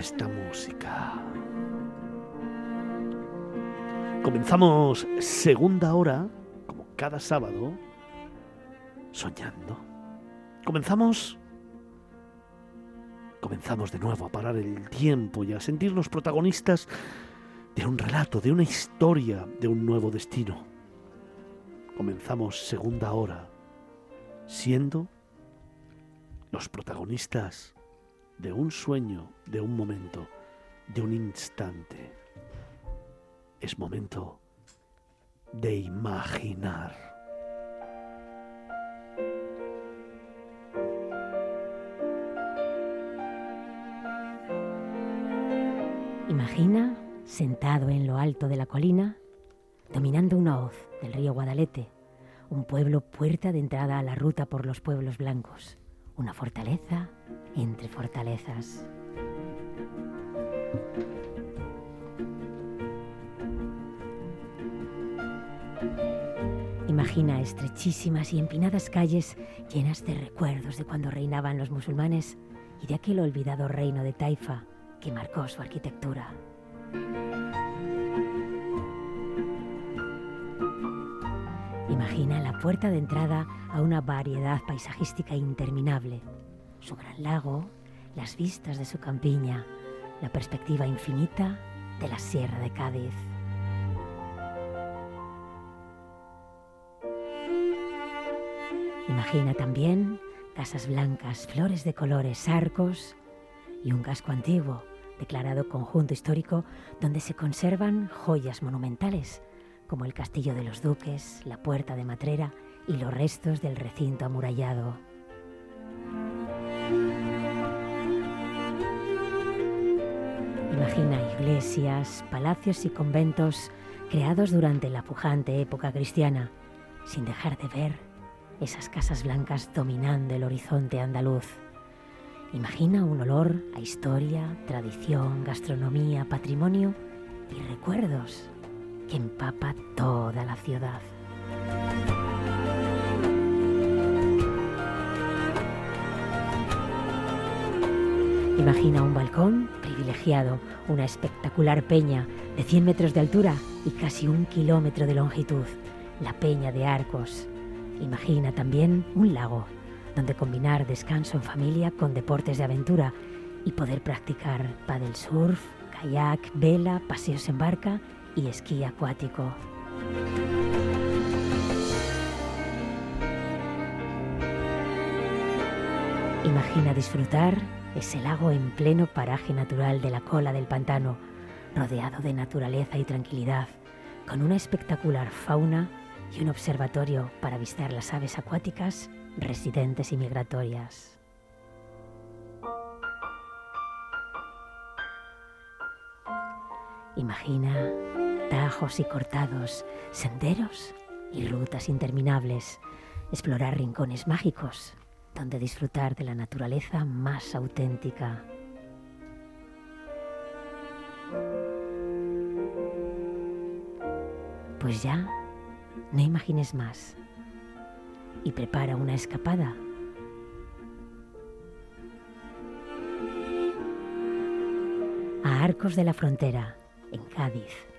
Esta música. Comenzamos segunda hora, como cada sábado, soñando. Comenzamos... Comenzamos de nuevo a parar el tiempo y a sentirnos protagonistas de un relato, de una historia, de un nuevo destino. Comenzamos segunda hora siendo los protagonistas de un sueño, de un momento, de un instante. Es momento de imaginar. Imagina sentado en lo alto de la colina, dominando una hoz del río Guadalete, un pueblo puerta de entrada a la ruta por los pueblos blancos, una fortaleza entre fortalezas. Imagina estrechísimas y empinadas calles llenas de recuerdos de cuando reinaban los musulmanes y de aquel olvidado reino de Taifa que marcó su arquitectura. Puerta de entrada a una variedad paisajística interminable su gran lago, las vistas de su campiña, la perspectiva infinita de la Sierra de Cádiz. Imagina también casas blancas, flores de colores, arcos y un casco antiguo, declarado conjunto histórico, donde se conservan joyas monumentales, como el Castillo de los Duques, la Puerta de Matrera y los restos del recinto amurallado. Imagina iglesias, palacios y conventos creados durante la pujante época cristiana, sin dejar de ver esas casas blancas dominando el horizonte andaluz. Imagina un olor a historia, tradición, gastronomía, patrimonio y recuerdos que empapa toda la ciudad. Imagina un balcón privilegiado, una espectacular peña de 100 metros de altura y casi un kilómetro de longitud, la Peña de Arcos. Imagina también un lago, donde combinar descanso en familia con deportes de aventura y poder practicar paddle surf, kayak, vela, paseos en barca y esquí acuático. Imagina disfrutar ese lago en pleno paraje natural de la cola del pantano, rodeado de naturaleza y tranquilidad, con una espectacular fauna y un observatorio para avistar las aves acuáticas residentes y migratorias. Imagina tajos y cortados, senderos y rutas interminables, explorar rincones mágicos donde disfrutar de la naturaleza más auténtica. Pues ya, no imagines más y prepara una escapada. A Arcos de la Frontera, en Cádiz.